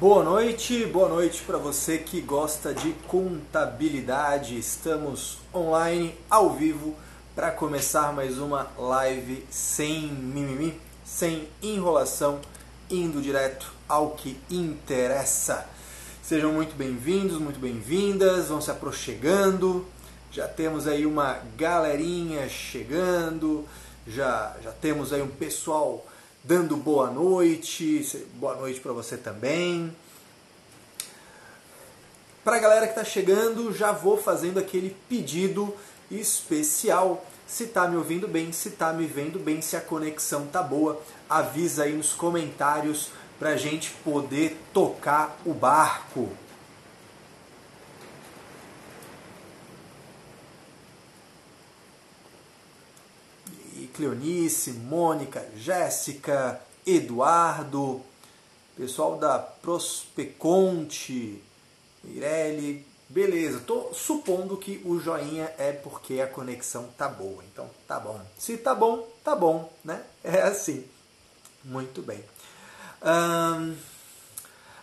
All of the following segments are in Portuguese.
Boa noite, boa noite para você que gosta de contabilidade. Estamos online, ao vivo, para começar mais uma live sem mimimi, sem enrolação, indo direto ao que interessa. Sejam muito bem-vindos, muito bem-vindas, vão se aproximando. Já temos aí uma galerinha chegando, já, já temos aí um pessoal dando boa noite, boa noite para você também. Para a galera que está chegando, já vou fazendo aquele pedido especial. Se está me ouvindo bem, se está me vendo bem, se a conexão tá boa, avisa aí nos comentários para a gente poder tocar o barco. Cleonice, Mônica, Jéssica, Eduardo, pessoal da Prospeconte, Mirelle, beleza. Tô supondo que o joinha é porque a conexão tá boa. Então tá bom. Se tá bom, tá bom, né? É assim. Muito bem.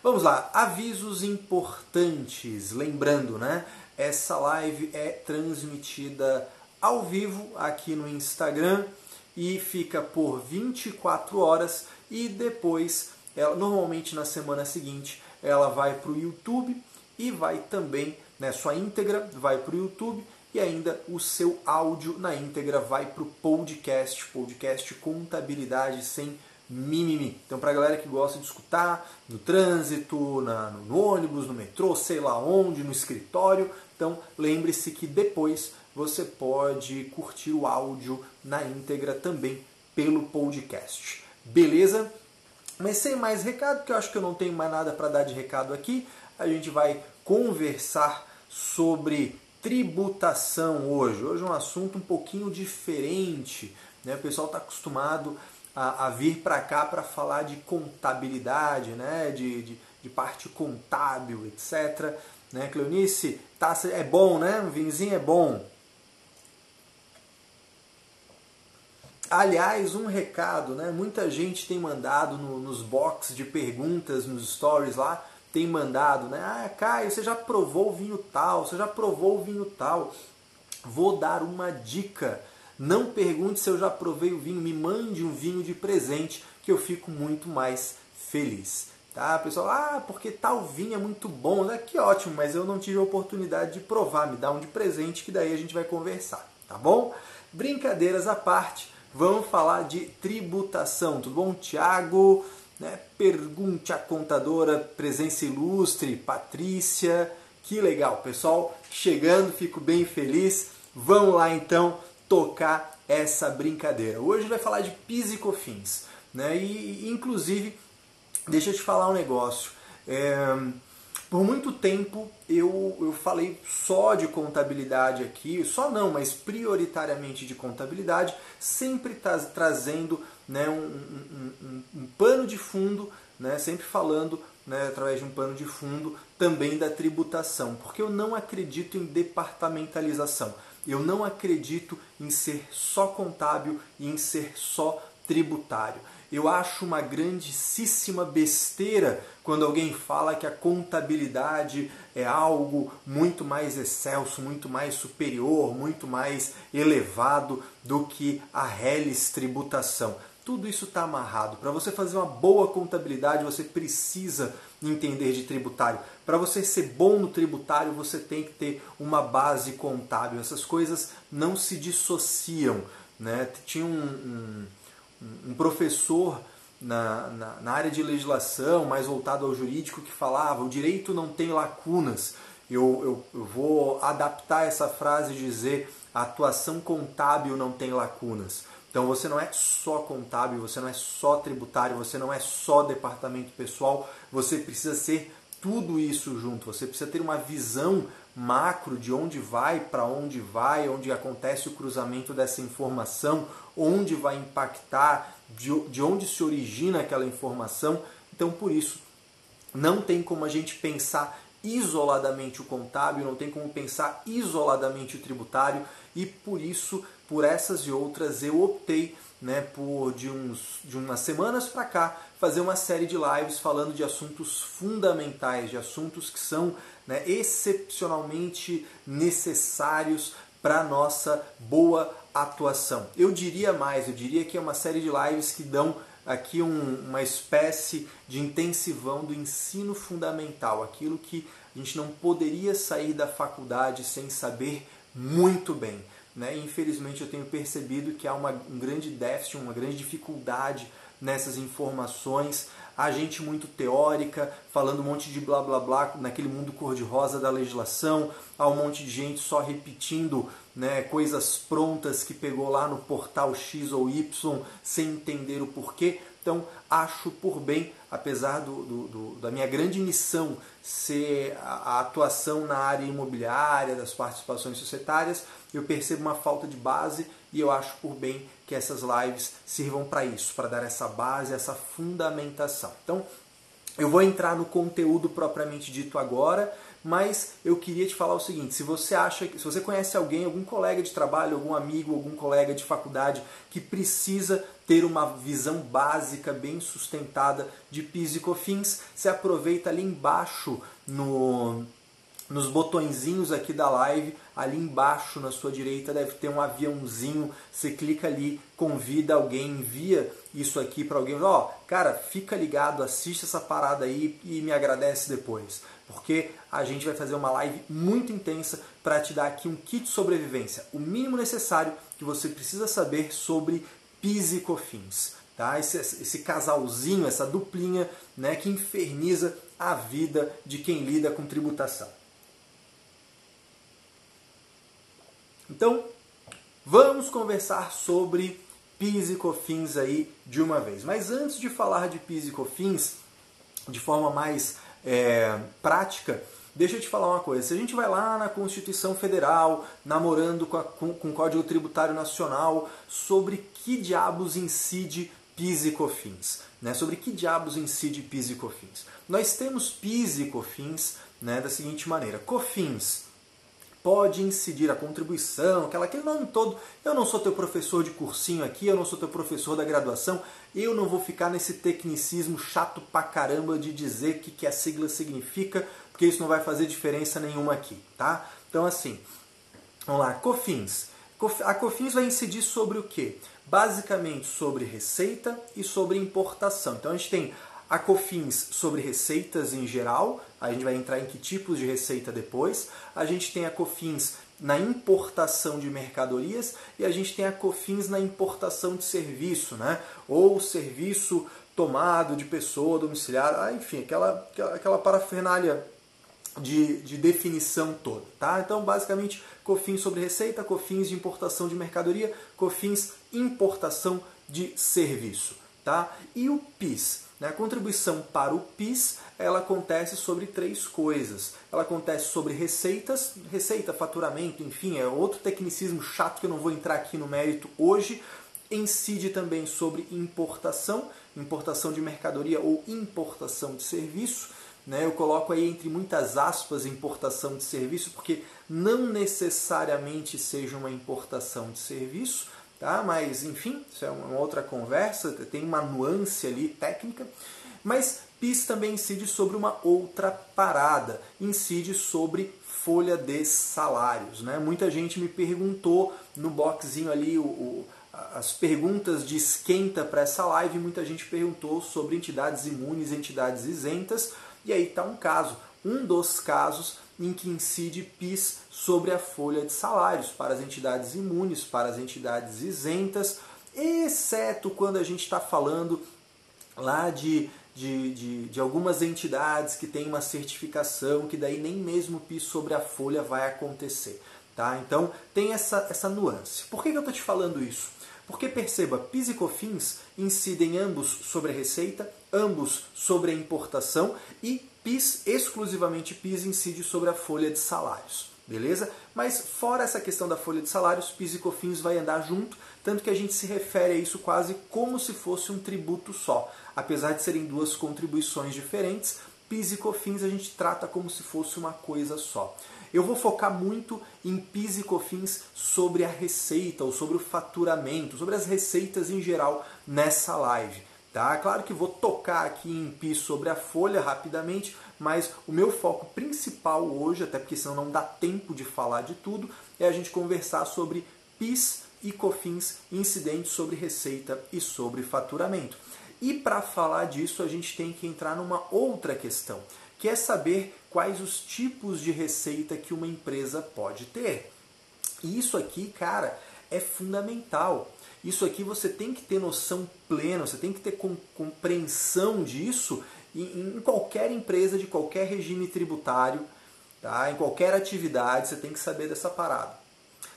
Vamos lá. Avisos importantes. Lembrando, né? Essa live é transmitida ao vivo aqui no Instagram e fica por 24 horas e depois, ela, normalmente na semana seguinte, ela vai para o YouTube e vai também, né, sua íntegra vai para o YouTube e ainda o seu áudio na íntegra vai para o podcast, podcast Contabilidade Sem Mimimi. Então, para a galera que gosta de escutar no trânsito, na, no ônibus, no metrô, sei lá onde, no escritório, então lembre-se que depois você pode curtir o áudio na íntegra também pelo podcast. Beleza? Mas sem mais recado, porque eu acho que eu não tenho mais nada para dar de recado aqui, a gente vai conversar sobre tributação hoje. Hoje é um assunto um pouquinho diferente. Né? O pessoal está acostumado a, a vir para cá para falar de contabilidade, né? de, de, de parte contábil, etc. Né, Cleonice? Tá, é bom, né? Um vinhozinho é bom. Aliás, um recado, né? Muita gente tem mandado no, nos box de perguntas, nos stories lá, tem mandado, né? Ah, Caio, você já provou o vinho tal, você já provou o vinho tal. Vou dar uma dica. Não pergunte se eu já provei o vinho, me mande um vinho de presente que eu fico muito mais feliz. Tá, pessoal? Ah, porque tal vinho é muito bom, né? Que ótimo, mas eu não tive a oportunidade de provar. Me dá um de presente que daí a gente vai conversar, tá bom? Brincadeiras à parte, vamos falar de tributação, tudo bom? Tiago, né? Pergunte à contadora, presença ilustre, Patrícia. Que legal, pessoal. Chegando, fico bem feliz. Vamos lá então tocar essa brincadeira. Hoje vai falar de PIS e COFINS, né? E inclusive deixa eu te falar um negócio. É, por muito tempo eu, eu falei só de contabilidade aqui, só não, mas prioritariamente de contabilidade, sempre tra trazendo né, um, um, um, um, pano de fundo, né, sempre falando né, através de um pano de fundo também da tributação, porque eu não acredito em departamentalização, eu não acredito em ser só contábil e em ser só tributário. Eu acho uma grandíssima besteira quando alguém fala que a contabilidade é algo muito mais excelso, muito mais superior, muito mais elevado do que a reles tributação. Tudo isso está amarrado. Para você fazer uma boa contabilidade, você precisa entender de tributário. Para você ser bom no tributário, você tem que ter uma base contábil. Essas coisas não se dissociam. Né? Tinha um, um um professor na, na, na, área de legislação, mais voltado ao jurídico, que falava o direito não tem lacunas. Eu, eu, eu vou adaptar essa frase e dizer a atuação contábil não tem lacunas. Então você não é só contábil, você não é só tributário, você não é só departamento pessoal, você precisa ser tudo isso junto. Você precisa ter uma visão macro de onde vai, para onde vai, onde acontece o cruzamento dessa informação, onde vai impactar, de, de onde se origina aquela informação. Então, por isso, não tem como a gente pensar isoladamente o contábil, não tem como pensar isoladamente o tributário e por isso, por essas e outras, eu optei né, por de, uns, de umas semanas para cá, fazer uma série de lives falando de assuntos fundamentais, de assuntos que são né, excepcionalmente necessários para nossa boa atuação. Eu diria mais, eu diria que é uma série de lives que dão aqui um, uma espécie de intensivão do ensino fundamental, aquilo que a gente não poderia sair da faculdade sem saber muito bem. Né? Infelizmente eu tenho percebido que há uma, um grande déficit, uma grande dificuldade nessas informações, a gente muito teórica, falando um monte de blá blá blá naquele mundo cor-de-rosa da legislação, há um monte de gente só repetindo né, coisas prontas que pegou lá no portal X ou Y sem entender o porquê. Então, acho por bem, apesar do, do, do, da minha grande missão ser a, a atuação na área imobiliária, das participações societárias, eu percebo uma falta de base e eu acho por bem que essas lives sirvam para isso, para dar essa base, essa fundamentação. Então, eu vou entrar no conteúdo propriamente dito agora, mas eu queria te falar o seguinte: se você acha que se você conhece alguém, algum colega de trabalho, algum amigo, algum colega de faculdade que precisa ter uma visão básica, bem sustentada de PIS e COFINS, se aproveita ali embaixo no nos botõezinhos aqui da live, ali embaixo na sua direita deve ter um aviãozinho. Você clica ali, convida alguém, envia isso aqui para alguém. Ó, oh, cara, fica ligado, assiste essa parada aí e me agradece depois, porque a gente vai fazer uma live muito intensa para te dar aqui um kit de sobrevivência, o mínimo necessário que você precisa saber sobre PIS e COFINS. Tá? Esse, esse casalzinho, essa duplinha né, que inferniza a vida de quem lida com tributação. Então, vamos conversar sobre PIS e COFINS aí de uma vez. Mas antes de falar de PIS e COFINS, de forma mais é, prática, deixa eu te falar uma coisa. Se a gente vai lá na Constituição Federal, namorando com, a, com, com o Código Tributário Nacional, sobre que diabos incide PIS e COFINS, né? Sobre que diabos incide PIS e COFINS? Nós temos PIS e COFINS né, da seguinte maneira: COFINS pode incidir a contribuição, aquela, aquele nome todo. Eu não sou teu professor de cursinho aqui, eu não sou teu professor da graduação, eu não vou ficar nesse tecnicismo chato pra caramba de dizer o que, que a sigla significa, porque isso não vai fazer diferença nenhuma aqui, tá? Então assim, vamos lá, COFINS. A COFINS vai incidir sobre o quê? Basicamente sobre receita e sobre importação. Então a gente tem a COFINS sobre receitas em geral, a gente vai entrar em que tipos de receita depois. A gente tem a COFINS na importação de mercadorias e a gente tem a COFINS na importação de serviço, né? Ou serviço tomado de pessoa domiciliar, ah, enfim, aquela, aquela parafernália de, de definição toda, tá? Então, basicamente, COFINS sobre receita, COFINS de importação de mercadoria, COFINS importação de serviço, tá? E o PIS, né? A contribuição para o PIS ela acontece sobre três coisas. Ela acontece sobre receitas, receita, faturamento, enfim, é outro tecnicismo chato que eu não vou entrar aqui no mérito hoje. Incide também sobre importação, importação de mercadoria ou importação de serviço. Né? Eu coloco aí entre muitas aspas importação de serviço, porque não necessariamente seja uma importação de serviço tá? Mas enfim, isso é uma outra conversa, tem uma nuance ali técnica. Mas PIS também incide sobre uma outra parada, incide sobre folha de salários. Né? Muita gente me perguntou no boxzinho ali o, o as perguntas de esquenta para essa live, muita gente perguntou sobre entidades imunes, entidades isentas, e aí está um caso. Um dos casos em que incide PIS sobre a folha de salários para as entidades imunes, para as entidades isentas, exceto quando a gente está falando lá de, de, de, de, algumas entidades que têm uma certificação, que daí nem mesmo PIS sobre a folha vai acontecer. Tá? Então tem essa, essa nuance. Por que, que eu estou te falando isso? Porque perceba, PIS e COFINS incidem ambos sobre a receita, ambos sobre a importação e PIS, exclusivamente PIS, incide sobre a folha de salários. Beleza? Mas fora essa questão da folha de salários, PIS e COFINS vai andar junto, tanto que a gente se refere a isso quase como se fosse um tributo só. Apesar de serem duas contribuições diferentes, PIS e COFINS a gente trata como se fosse uma coisa só. Eu vou focar muito em PIS e COFINS sobre a receita ou sobre o faturamento, sobre as receitas em geral nessa live. Tá? Claro que vou tocar aqui em PIS sobre a folha rapidamente, mas o meu foco principal hoje, até porque senão não dá tempo de falar de tudo, é a gente conversar sobre PIS e COFINS, incidentes sobre receita e sobre faturamento. E para falar disso, a gente tem que entrar numa outra questão, que é saber quais os tipos de receita que uma empresa pode ter. E isso aqui, cara, é fundamental. Isso aqui você tem que ter noção plena, você tem que ter compreensão disso em qualquer empresa de qualquer regime tributário, tá? em qualquer atividade, você tem que saber dessa parada.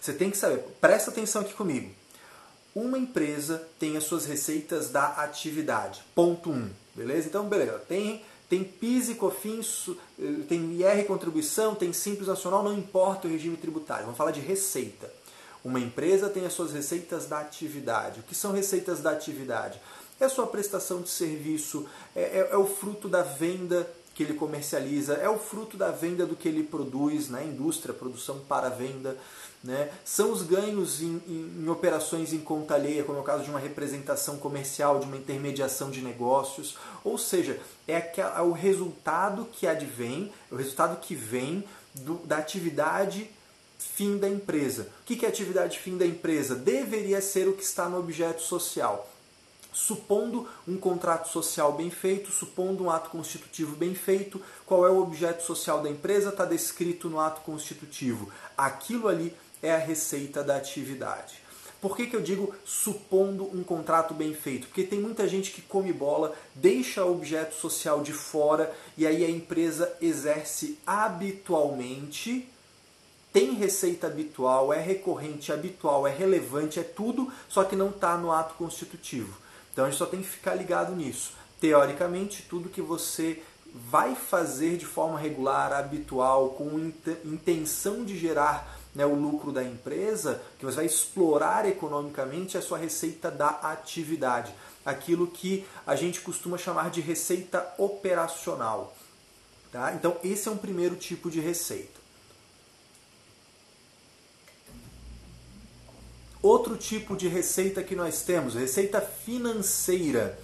Você tem que saber, presta atenção aqui comigo. Uma empresa tem as suas receitas da atividade. Ponto 1. Um, beleza? Então, beleza. Tem, tem PIS e COFINS, eh, tem IR contribuição, tem Simples Nacional, não importa o regime tributário. Vamos falar de receita. Uma empresa tem as suas receitas da atividade. O que são receitas da atividade? É a sua prestação de serviço, é, é, é o fruto da venda que ele comercializa, é o fruto da venda do que ele produz na né? indústria, produção para venda. Né? São os ganhos em, em, em, operações em conta alheia, como é o caso de uma representação comercial, de uma intermediação de negócios. Ou seja, é, é o resultado que advém, é o resultado que vem do, da atividade fim da empresa. O que é atividade fim da empresa? Deveria ser o que está no objeto social supondo um contrato social bem feito, supondo um ato constitutivo bem feito, qual é o objeto social da empresa, está descrito no ato constitutivo. Aquilo ali é a receita da atividade. Por que, que eu digo supondo um contrato bem feito? Porque tem muita gente que come bola, deixa o objeto social de fora e aí a empresa exerce habitualmente, tem receita habitual, é recorrente, habitual, é relevante, é tudo, só que não está no ato constitutivo. Então a gente só tem que ficar ligado nisso. Teoricamente, tudo que você vai fazer de forma regular, habitual, com intenção de gerar né, o lucro da empresa, que você vai explorar economicamente a sua receita da atividade. Aquilo que a gente costuma chamar de receita operacional. Tá? Então, esse é um primeiro tipo de receita. Outro tipo de receita que nós temos, receita financeira.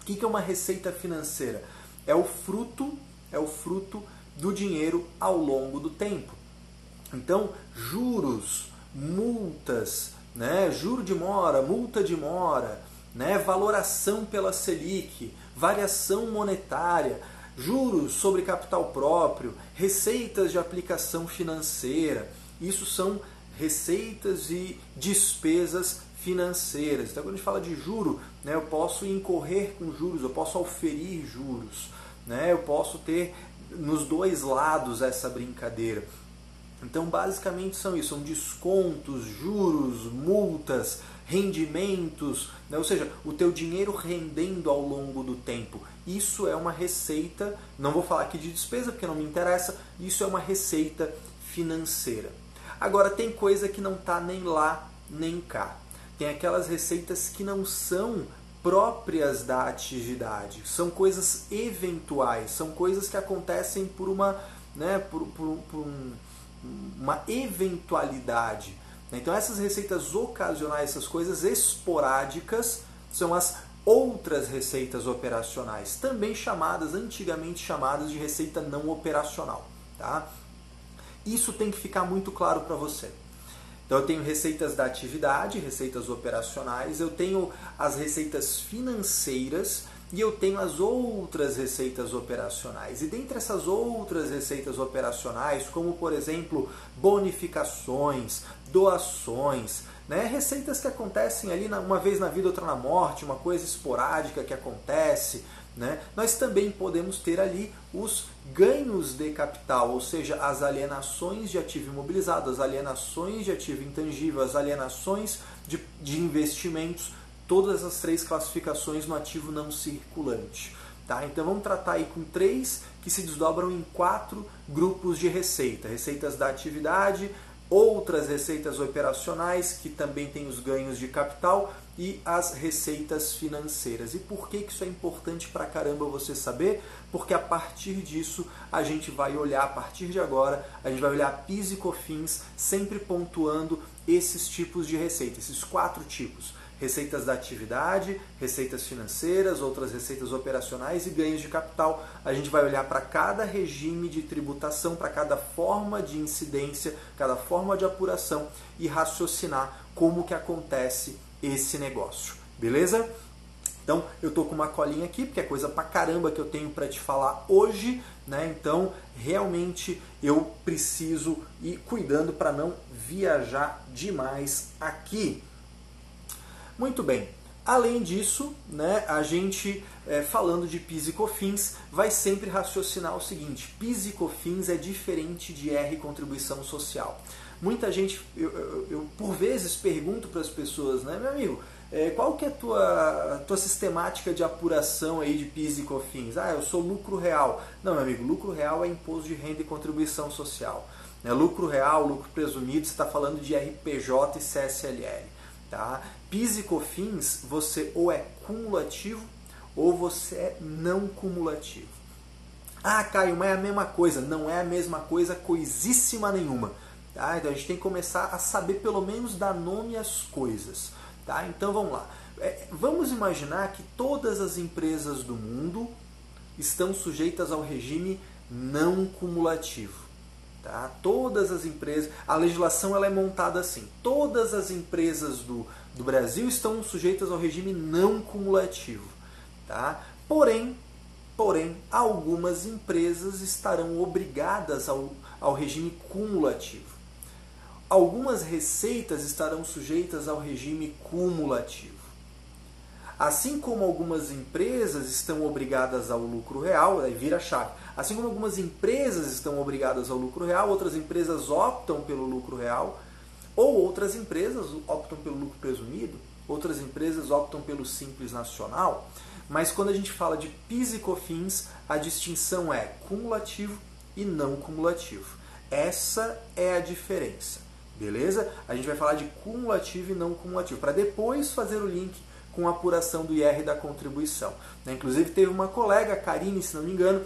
O que é uma receita financeira? É o fruto, é o fruto do dinheiro ao longo do tempo. Então, juros, multas, né, juro de mora, multa de mora, né, valoração pela Selic, variação monetária, juros sobre capital próprio, receitas de aplicação financeira. Isso são receitas e despesas financeiras. Então, quando a gente fala de juro, né, eu posso incorrer com juros, eu posso oferir juros, né, eu posso ter nos dois lados essa brincadeira. Então, basicamente são isso, são descontos, juros, multas, rendimentos, né? ou seja, o teu dinheiro rendendo ao longo do tempo. Isso é uma receita, não vou falar aqui de despesa porque não me interessa, isso é uma receita financeira. Agora tem coisa que não está nem lá nem cá. Tem aquelas receitas que não são próprias da atividade, são coisas eventuais, são coisas que acontecem por uma, né, por, por, por um, uma eventualidade. Então essas receitas ocasionais, essas coisas esporádicas, são as outras receitas operacionais, também chamadas, antigamente chamadas de receita não operacional. Tá? Isso tem que ficar muito claro para você. Então eu tenho receitas da atividade, receitas operacionais, eu tenho as receitas financeiras e eu tenho as outras receitas operacionais. E dentre essas outras receitas operacionais, como por exemplo bonificações, doações, né? receitas que acontecem ali uma vez na vida, outra na morte, uma coisa esporádica que acontece, né? Nós também podemos ter ali os ganhos de capital, ou seja, as alienações de ativo imobilizado, as alienações de ativo intangível, as alienações de, de investimentos, todas as três classificações no ativo não circulante. Tá? Então vamos tratar aí com três que se desdobram em quatro grupos de receita: receitas da atividade, outras receitas operacionais que também têm os ganhos de capital e as receitas financeiras. E por que isso é importante pra caramba você saber? Porque a partir disso a gente vai olhar, a partir de agora, a gente vai olhar PIS e COFINS, sempre pontuando esses tipos de receita, esses quatro tipos receitas da atividade, receitas financeiras, outras receitas operacionais e ganhos de capital. A gente vai olhar para cada regime de tributação, para cada forma de incidência, cada forma de apuração e raciocinar como que acontece esse negócio. Beleza? Então, eu tô com uma colinha aqui, porque é coisa pra caramba que eu tenho para te falar hoje, né? Então, realmente eu preciso ir cuidando para não viajar demais aqui. Muito bem. Além disso, né, a gente, é, falando de PIS e COFINS, vai sempre raciocinar o seguinte: PIS e COFINS é diferente de R contribuição social. Muita gente, eu, eu, eu por vezes pergunto para as pessoas, né, meu amigo, é, qual que é a tua, tua sistemática de apuração aí de PIS e COFINS? Ah, eu sou lucro real. Não, meu amigo, lucro real é imposto de renda e contribuição social. Né? Lucro real, lucro presumido, você está falando de RPJ e CSLL. Tá? PIS você ou é cumulativo ou você é não cumulativo. Ah, Caio, mas é a mesma coisa. Não é a mesma coisa, coisíssima nenhuma. Tá? Então a gente tem que começar a saber pelo menos dar nome às coisas. Tá? Então vamos lá. É, vamos imaginar que todas as empresas do mundo estão sujeitas ao regime não cumulativo. Tá? Todas as empresas, a legislação ela é montada assim. Todas as empresas do, do Brasil estão sujeitas ao regime não cumulativo. Tá? Porém, porém, algumas empresas estarão obrigadas ao, ao regime cumulativo. Algumas receitas estarão sujeitas ao regime cumulativo. Assim como algumas empresas estão obrigadas ao lucro real, aí vira chave. Assim como algumas empresas estão obrigadas ao lucro real, outras empresas optam pelo lucro real ou outras empresas optam pelo lucro presumido, outras empresas optam pelo simples nacional. Mas quando a gente fala de PIS e COFINS, a distinção é cumulativo e não cumulativo. Essa é a diferença, beleza? A gente vai falar de cumulativo e não cumulativo, para depois fazer o link com a apuração do IR da contribuição. Né? Inclusive teve uma colega, Karine, se não me engano,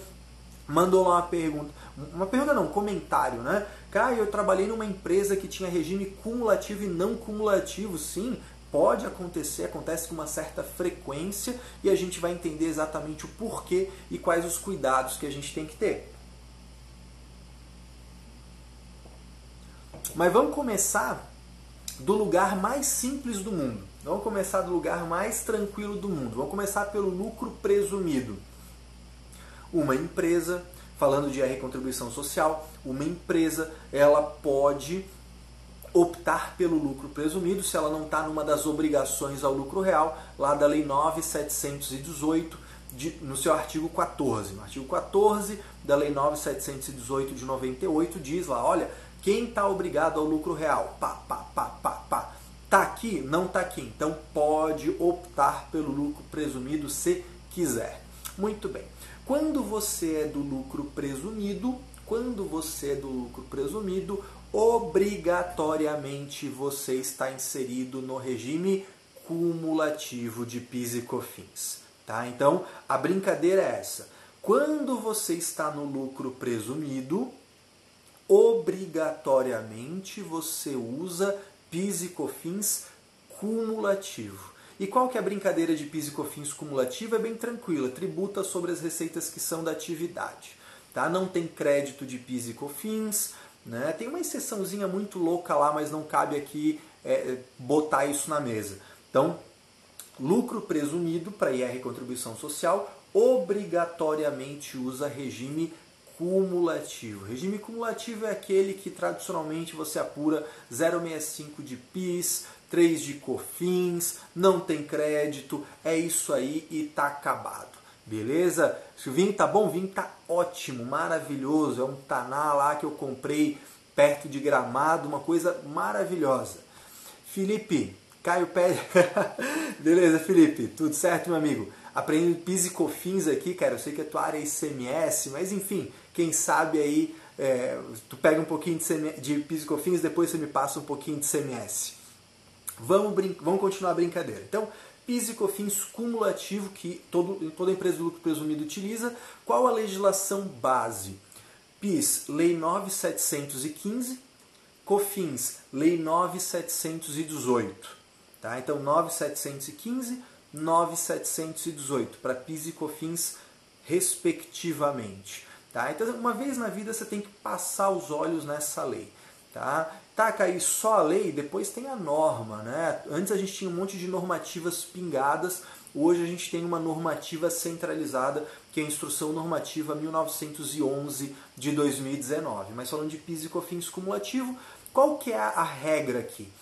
mandou lá uma pergunta, uma pergunta não, um comentário, né? Caio, eu trabalhei numa empresa que tinha regime cumulativo e não cumulativo, sim, pode acontecer, acontece com uma certa frequência e a gente vai entender exatamente o porquê e quais os cuidados que a gente tem que ter. Mas vamos começar do lugar mais simples do mundo. Vamos começar do lugar mais tranquilo do mundo. Vamos começar pelo lucro presumido uma empresa, falando de R contribuição social, uma empresa ela pode optar pelo lucro presumido se ela não está numa das obrigações ao lucro real, lá da Lei 9718, de, no seu artigo 14. No artigo 14 da Lei 9718 de 98 diz lá, olha, quem está obrigado ao lucro real? Pá, pá, pá, pá, pá. Tá aqui? Não tá aqui. Então pode optar pelo lucro presumido se quiser. Muito bem. Quando você é do lucro presumido, quando você é do lucro presumido, obrigatoriamente você está inserido no regime cumulativo de PIS e COFINS. Tá? Então, a brincadeira é essa. Quando você está no lucro presumido, obrigatoriamente você usa PIS e COFINS cumulativo. E qual que é a brincadeira de PIS e COFINS cumulativa? É bem tranquila, tributa sobre as receitas que são da atividade. Tá? Não tem crédito de PIS e COFINS, né? tem uma exceçãozinha muito louca lá, mas não cabe aqui é, botar isso na mesa. Então, lucro presumido para IR contribuição social obrigatoriamente usa regime cumulativo. Regime cumulativo é aquele que tradicionalmente você apura 0,65 de PIS, 3 de COFINS, não tem crédito, é isso aí e tá acabado. Beleza? Se o vinho tá bom, o vinho tá ótimo, maravilhoso. É um taná lá que eu comprei perto de Gramado, uma coisa maravilhosa. Felipe, Caio Pé. Beleza, Felipe? Tudo certo, meu amigo? Aprendendo PIS e COFINS aqui, cara. Eu sei que a tua área é ICMS, mas enfim, quem sabe aí é, tu pega um pouquinho de, de PIS e COFINS, depois você me passa um pouquinho de CMS. Vamos, vamos continuar a brincadeira. Então, PIS e COFINS cumulativo que todo, toda empresa de lucro presumido utiliza. Qual a legislação base? PIS, Lei 9715, COFINS, Lei 9718. Tá? Então, 9715, 9718 para PIS e COFINS respectivamente. Tá? Então, uma vez na vida você tem que passar os olhos nessa lei. Tá? Tá, cair só a lei, depois tem a norma. Né? Antes a gente tinha um monte de normativas pingadas, hoje a gente tem uma normativa centralizada, que é a Instrução Normativa 1911 de 2019. Mas falando de PIS e COFINS cumulativo, qual que é a regra aqui?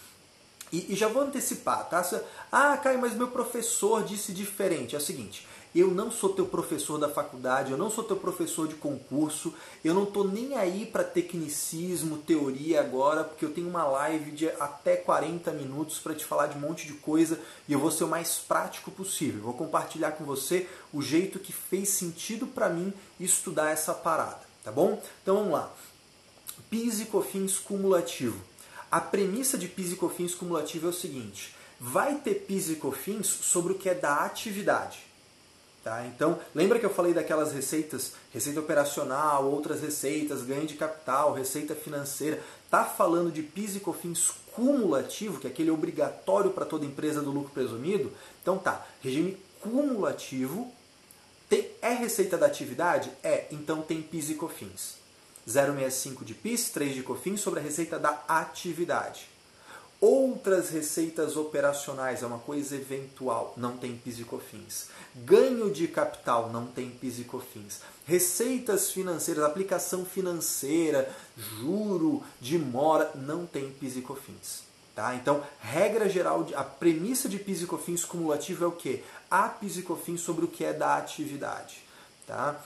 E, e já vou antecipar, tá? Ah, Caio, mas meu professor disse diferente. É o seguinte, eu não sou teu professor da faculdade, eu não sou teu professor de concurso, eu não estou nem aí para tecnicismo, teoria agora, porque eu tenho uma live de até 40 minutos para te falar de um monte de coisa e eu vou ser o mais prático possível. Vou compartilhar com você o jeito que fez sentido para mim estudar essa parada, tá bom? Então vamos lá. PIS e COFINS cumulativo. A premissa de PIS e COFINS cumulativo é o seguinte: vai ter PIS e COFINS sobre o que é da atividade. Tá? Então, lembra que eu falei daquelas receitas, receita operacional, outras receitas, ganho de capital, receita financeira. Tá falando de PIS e COFINS cumulativo, que é aquele obrigatório para toda empresa do lucro presumido? Então tá, regime cumulativo. Tem, é receita da atividade? É, então tem PIS e COFINS. 0,65 de PIS, 3 de COFINS sobre a receita da atividade. Outras receitas operacionais é uma coisa eventual, não tem PIS e COFINS. Ganho de capital não tem PIS e COFINS. Receitas financeiras, aplicação financeira, juro de mora, não tem PIS e COFINS. Tá? Então, regra geral, a premissa de PIS e COFINS cumulativo é o quê? Há PIS e COFINS sobre o que é da atividade. Tá?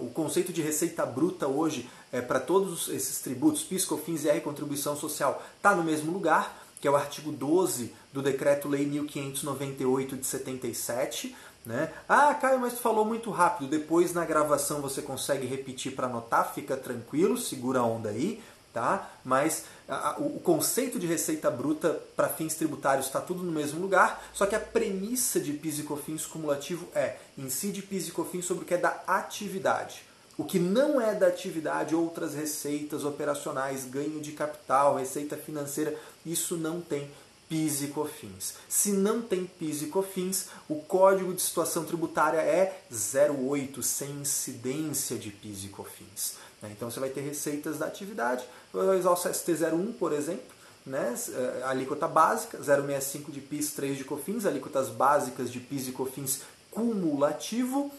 O conceito de receita bruta hoje é, para todos esses tributos, PIS, COFINS, IR, contribuição social, está no mesmo lugar, que é o artigo 12 do Decreto-Lei 1598 de 77. Né? Ah, Caio, mas tu falou muito rápido. Depois na gravação você consegue repetir para anotar, fica tranquilo, segura a onda aí tá? Mas a, a, o conceito de receita bruta para fins tributários está tudo no mesmo lugar, só que a premissa de PIS e COFINS cumulativo é incide PIS e COFINS sobre o que é da atividade. O que não é da atividade, outras receitas operacionais, ganho de capital, receita financeira, isso não tem PIS e COFINS. Se não tem PIS e COFINS, o Código de Situação Tributária é 08, sem incidência de PIS e COFINS. Né? Então você vai ter receitas da atividade, usar o ST01, por exemplo, né? É, alíquota básica, 0,65 de PIS, 3 de COFINS, alíquotas básicas de PIS e COFINS cumulativo,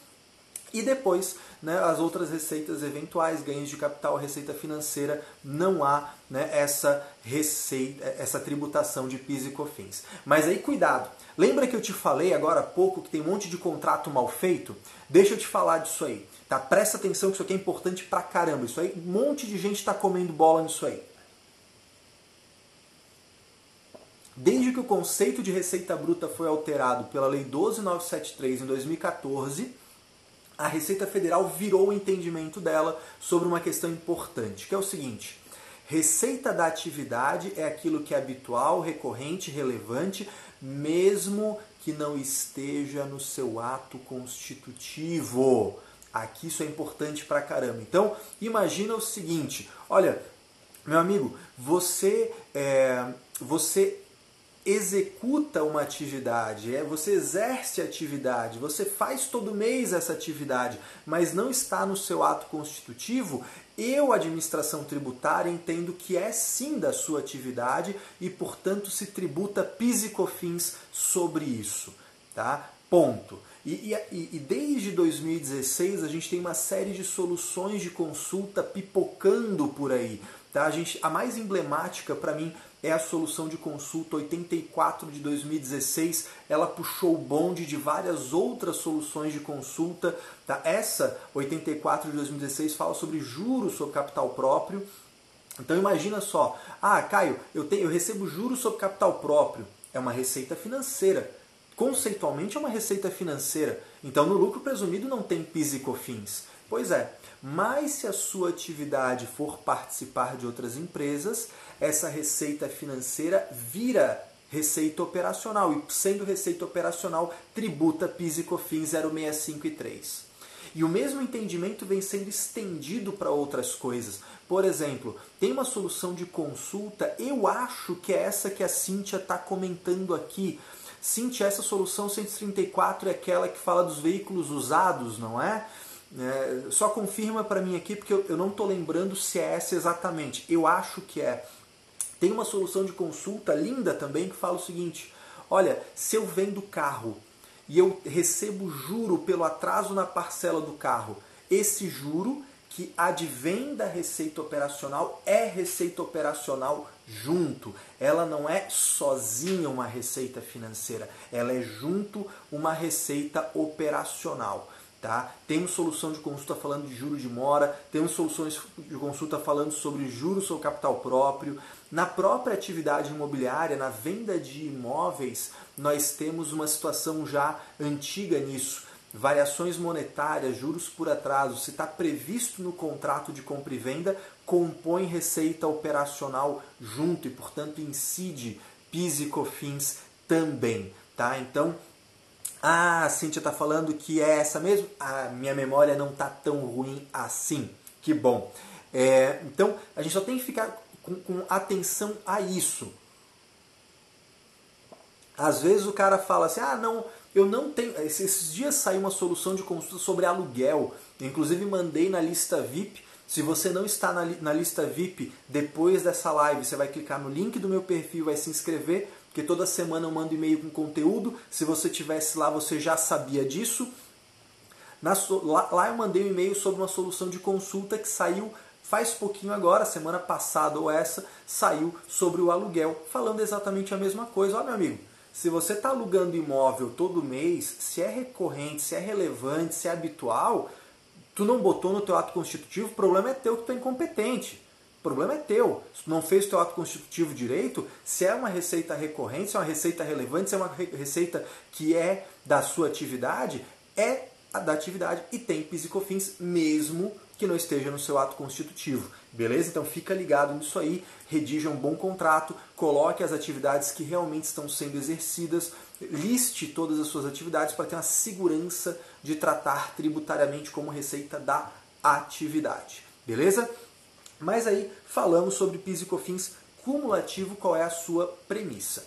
e depois né, as outras receitas eventuais, ganhos de capital, receita financeira, não há né, essa receita, essa tributação de PIS e COFINS. Mas aí cuidado, lembra que eu te falei agora há pouco que tem um monte de contrato mal feito? Deixa eu te falar disso aí. Tá? Presta atenção que isso aqui é importante pra caramba. Isso aí, um monte de gente está comendo bola nisso aí. Desde que o conceito de receita bruta foi alterado pela Lei 12973 em 2014, a Receita Federal virou o entendimento dela sobre uma questão importante, que é o seguinte: receita da atividade é aquilo que é habitual, recorrente, relevante, mesmo que não esteja no seu ato constitutivo. Aqui isso é importante pra caramba. Então, imagina o seguinte: olha, meu amigo, você, é, você executa uma atividade, é, você exerce atividade, você faz todo mês essa atividade, mas não está no seu ato constitutivo, eu, administração tributária, entendo que é sim da sua atividade e, portanto, se tributa PIS e COFINS sobre isso. Tá? Ponto. E, e, e, desde 2016 a gente tem uma série de soluções de consulta pipocando por aí. Tá? A, gente, a mais emblemática para mim é a solução de consulta 84 de 2016. Ela puxou o bonde de várias outras soluções de consulta. Tá? Essa 84 de 2016 fala sobre juros sobre capital próprio. Então imagina só, ah, Caio, eu, tenho, eu recebo juros sobre capital próprio. É uma receita financeira conceitualmente é uma receita financeira. Então, no lucro presumido não tem PIS e COFINS. Pois é, mas se a sua atividade for participar de outras empresas, essa receita financeira vira receita operacional e sendo receita operacional tributa PIS e COFINS 0653. E o mesmo entendimento vem sendo estendido para outras coisas. Por exemplo, tem uma solução de consulta, eu acho que é essa que a Cíntia está comentando aqui. Cíntia, essa solução 134 é aquela que fala dos veículos usados, não é? é só confirma para mim aqui, porque eu, eu não estou lembrando se é essa exatamente. Eu acho que é. Tem uma solução de consulta linda também que fala o seguinte: olha, se eu vendo carro e eu recebo juro pelo atraso na parcela do carro, esse juro que advém da receita operacional é receita operacional junto. Ela não é sozinha uma receita financeira, ela é junto uma receita operacional. Tá? Temos solução de consulta falando de juros de mora, temos soluções de consulta falando sobre juros sobre capital próprio. Na própria atividade imobiliária, na venda de imóveis, nós temos uma situação já antiga nisso. Variações monetárias, juros por atraso, se está previsto no contrato de compra e venda, compõe receita operacional junto e, portanto, incide PIS e COFINS também. Tá? Então, ah, a Cintia está falando que é essa mesmo? A minha memória não está tão ruim assim. Que bom. É, então, a gente só tem que ficar com, com atenção a isso. Às vezes o cara fala assim: ah, não, eu não tenho. Esses dias saiu uma solução de consulta sobre aluguel. inclusive mandei na lista VIP. Se você não está na, na lista VIP depois dessa live, você vai clicar no link do meu perfil, vai se inscrever porque toda semana eu mando e-mail com conteúdo. Se você tivesse lá, você já sabia disso. Lá, eu mandei um e-mail sobre uma solução de consulta que saiu faz pouquinho agora, semana passada ou essa, saiu sobre o aluguel, falando exatamente a mesma coisa. Olha, meu amigo, se você está alugando imóvel todo mês, se é recorrente, se é relevante, se é habitual, tu não botou no teu ato constitutivo, o problema é teu que tu é incompetente. O problema é teu. Se tu não fez o teu ato constitutivo direito, se é uma receita recorrente, se é uma receita relevante, se é uma receita que é da sua atividade, é da atividade e tem PIS e COFINS mesmo que não esteja no seu ato constitutivo. Beleza? Então fica ligado nisso aí, redija um bom contrato, coloque as atividades que realmente estão sendo exercidas, liste todas as suas atividades para ter uma segurança de tratar tributariamente como receita da atividade. Beleza? Mas aí falamos sobre PIS e COFINS cumulativo, qual é a sua premissa.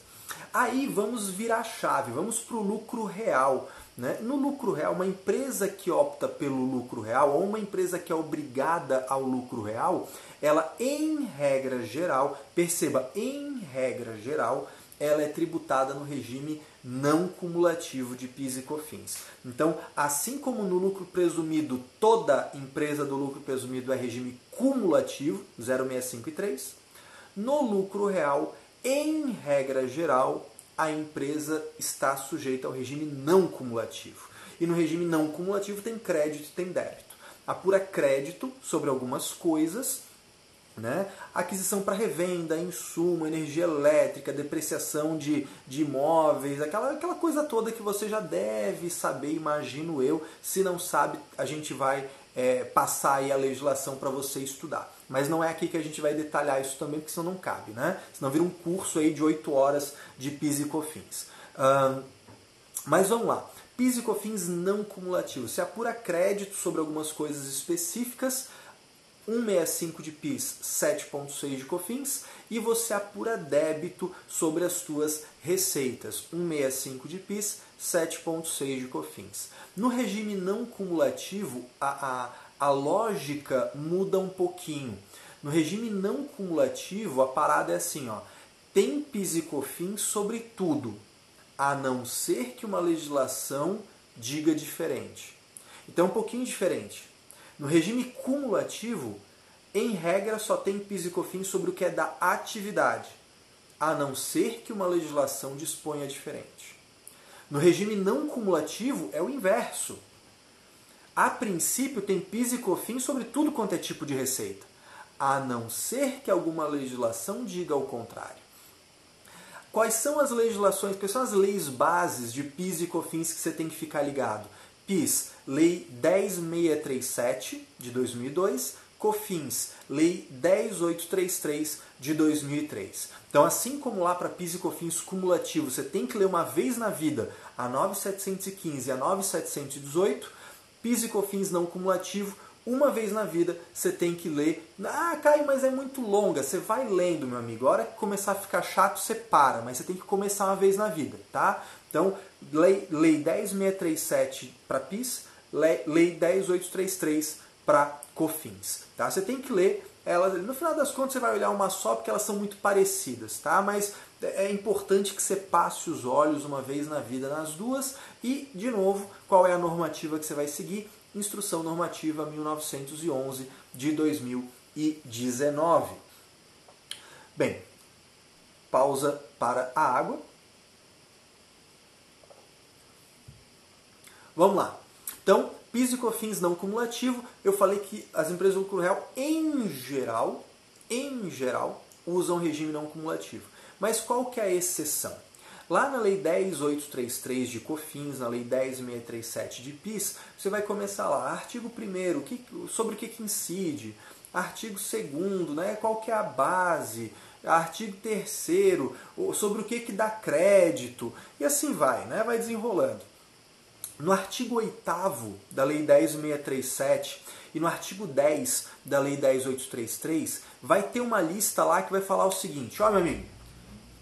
Aí vamos virar a chave, vamos para o lucro real. Né? No lucro real, uma empresa que opta pelo lucro real ou uma empresa que é obrigada ao lucro real, ela em regra geral, perceba, em regra geral, ela é tributada no regime não cumulativo de PIS e COFINS. Então, assim como no lucro presumido, toda empresa do lucro presumido é regime cumulativo, 0,653, no lucro real, em regra geral, a empresa está sujeita ao regime não cumulativo. E no regime não cumulativo tem crédito e tem débito. Apura crédito sobre algumas coisas né? Aquisição para revenda, insumo, energia elétrica, depreciação de, de imóveis, aquela, aquela coisa toda que você já deve saber, imagino eu. Se não sabe, a gente vai é, passar aí a legislação para você estudar. Mas não é aqui que a gente vai detalhar isso também, porque senão não cabe, né? Senão vira um curso aí de 8 horas de PIS e COFINS. mas vamos lá. PIS e COFINS não cumulativo. Se apura crédito sobre algumas coisas específicas, 165 de PIS, 7,6 de COFINS e você apura débito sobre as suas receitas, 165 de PIS, 7,6 de COFINS. No regime não cumulativo, a, a, a lógica muda um pouquinho. No regime não cumulativo, a parada é assim, ó, tem PIS e COFINS sobre tudo, a não ser que uma legislação diga diferente. Então é um pouquinho diferente. No regime cumulativo, em regra, só tem PIS e COFINS sobre o que é da atividade, a não ser que uma legislação disponha diferente. No regime não cumulativo, é o inverso. A princípio, tem PIS e COFINS sobre tudo quanto é tipo de receita, a não ser que alguma legislação diga o contrário. Quais são as legislações, quais são as leis bases de PIS e COFINS que você tem que ficar ligado? PIS, Lei 10637 de 2002, COFINS, Lei 10833 de 2003. Então, assim como lá para PIS e COFINS cumulativo, você tem que ler uma vez na vida a 9715 e a 9718, PIS e COFINS não cumulativo, uma vez na vida você tem que ler. Ah, Caio, mas é muito longa. Você vai lendo, meu amigo. A hora que começar a ficar chato, você para, mas você tem que começar uma vez na vida, tá? Então, lei, lei 10637 para PIS, lei, lei 10833 para COFINS, tá? Você tem que ler elas, no final das contas você vai olhar uma só porque elas são muito parecidas, tá? Mas é importante que você passe os olhos uma vez na vida nas duas e, de novo, qual é a normativa que você vai seguir? Instrução Normativa 1911 de 2019. Bem, pausa para a água. Vamos lá. Então, PIS e COFINS não cumulativo, eu falei que as empresas do lucro real, em geral, em geral, usam regime não cumulativo. Mas qual que é a exceção? Lá na Lei 10833 de COFINS, na Lei 10637 de PIS, você vai começar lá, artigo 1 sobre o que, que incide, artigo 2 né, qual que é a base, artigo 3 sobre o que, que dá crédito, e assim vai, né, vai desenrolando. No artigo 8 da Lei 10637 e no artigo 10 da Lei 10833, vai ter uma lista lá que vai falar o seguinte: ó, meu amigo,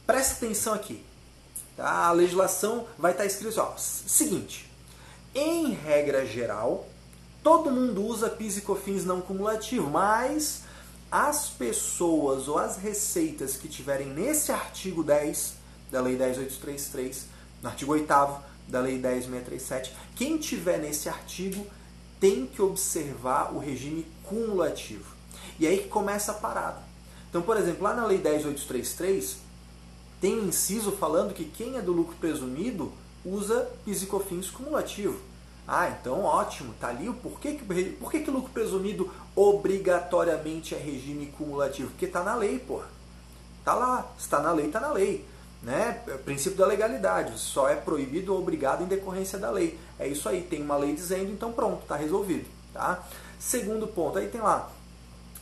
presta atenção aqui. Tá? A legislação vai estar escrito ó, seguinte: em regra geral, todo mundo usa PIS e COFINS não cumulativo, mas as pessoas ou as receitas que tiverem nesse artigo 10 da Lei 10833, no artigo 8 da Lei 10.637, quem tiver nesse artigo tem que observar o regime cumulativo. E aí que começa a parada. Então, por exemplo, lá na Lei 10.833, tem um inciso falando que quem é do lucro presumido usa PIS e COFINS cumulativo. Ah, então ótimo, tá ali o porquê que, por que, lucro presumido obrigatoriamente é regime cumulativo? Porque tá na lei, porra. Tá lá, está na lei, tá na lei né? É princípio da legalidade, só é proibido ou obrigado em decorrência da lei. É isso aí, tem uma lei dizendo, então pronto, está resolvido. Tá? Segundo ponto, aí tem lá,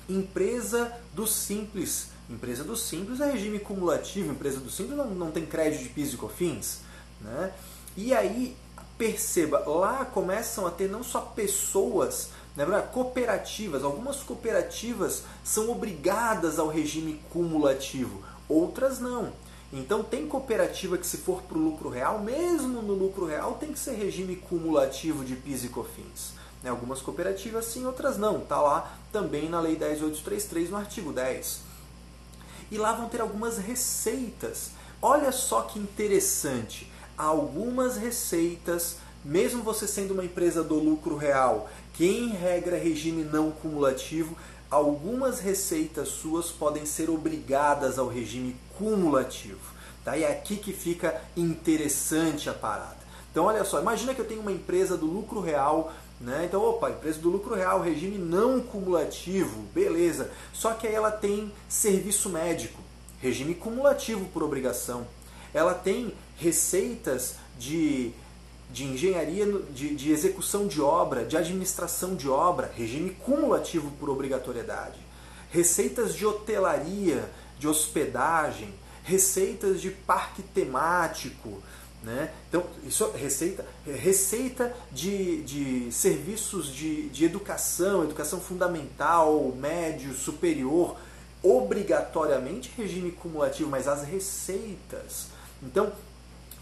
empresa do simples. Empresa do simples é regime cumulativo, empresa do simples não, não tem crédito de PIS e COFINS. Né? E aí, perceba, lá começam a ter não só pessoas, né, cooperativas, algumas cooperativas são obrigadas ao regime cumulativo, outras não. Então tem cooperativa que se for para o lucro real, mesmo no lucro real, tem que ser regime cumulativo de PIS e COFINS. Né? Algumas cooperativas sim, outras não. Está lá também na Lei 10833, no artigo 10. E lá vão ter algumas receitas. Olha só que interessante. Algumas receitas, mesmo você sendo uma empresa do lucro real, que em regra é regime não cumulativo, algumas receitas suas podem ser obrigadas ao regime cumulativo. Tá? E é aqui que fica interessante a parada. Então, olha só, imagina que eu tenho uma empresa do lucro real, né? Então, opa, empresa do lucro real, regime não cumulativo, beleza. Só que aí ela tem serviço médico, regime cumulativo por obrigação. Ela tem receitas de de engenharia, de, de execução de obra, de administração de obra, regime cumulativo por obrigatoriedade, receitas de hotelaria, de hospedagem, receitas de parque temático, né? Então, isso receita, receita de, de serviços de, de educação, educação fundamental, médio, superior, obrigatoriamente regime cumulativo, mas as receitas. Então,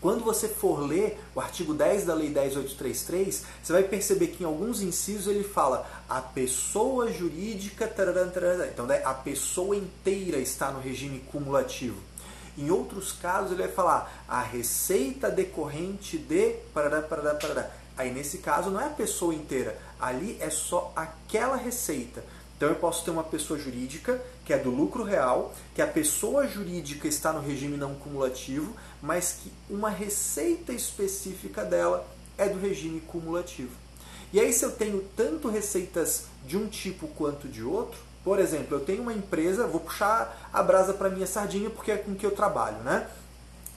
quando você for ler o artigo 10 da Lei 10833, você vai perceber que em alguns incisos ele fala a pessoa jurídica, então né, a pessoa inteira está no regime cumulativo. Em outros casos ele vai falar a receita decorrente de. Aí nesse caso não é a pessoa inteira, ali é só aquela receita. Então eu posso ter uma pessoa jurídica, que é do lucro real, que a pessoa jurídica está no regime não cumulativo, mas que uma receita específica dela é do regime cumulativo. E aí se eu tenho tanto receitas de um tipo quanto de outro, por exemplo, eu tenho uma empresa, vou puxar a brasa para minha sardinha porque é com que eu trabalho, né?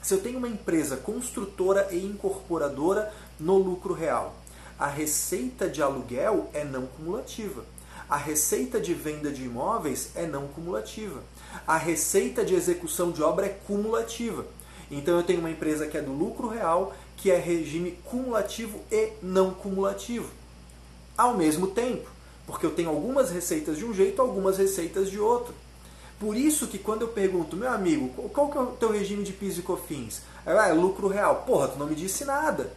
Se eu tenho uma empresa construtora e incorporadora no lucro real, a receita de aluguel é não cumulativa. A receita de venda de imóveis é não cumulativa. A receita de execução de obra é cumulativa. Então eu tenho uma empresa que é do lucro real, que é regime cumulativo e não cumulativo. Ao mesmo tempo, porque eu tenho algumas receitas de um jeito, algumas receitas de outro. Por isso que quando eu pergunto, meu amigo, qual que é o teu regime de PIS e COFINS? Ah, é lucro real. Porra, tu não me disse nada.